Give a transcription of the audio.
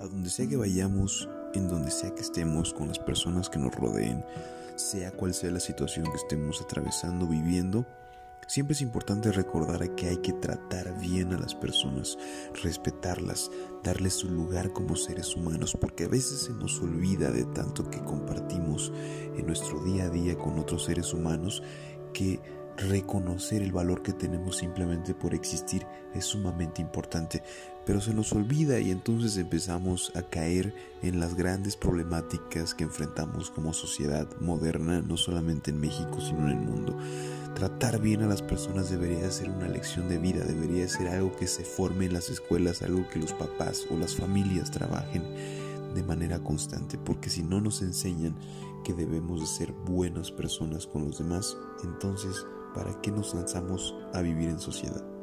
donde sea que vayamos, en donde sea que estemos, con las personas que nos rodeen, sea cual sea la situación que estemos atravesando, viviendo, Siempre es importante recordar que hay que tratar bien a las personas, respetarlas, darles su lugar como seres humanos, porque a veces se nos olvida de tanto que compartimos en nuestro día a día con otros seres humanos que reconocer el valor que tenemos simplemente por existir es sumamente importante, pero se nos olvida y entonces empezamos a caer en las grandes problemáticas que enfrentamos como sociedad moderna, no solamente en México, sino en el mundo. Tratar bien a las personas debería ser una lección de vida, debería ser algo que se forme en las escuelas, algo que los papás o las familias trabajen de manera constante, porque si no nos enseñan que debemos de ser buenas personas con los demás, entonces ¿para qué nos lanzamos a vivir en sociedad?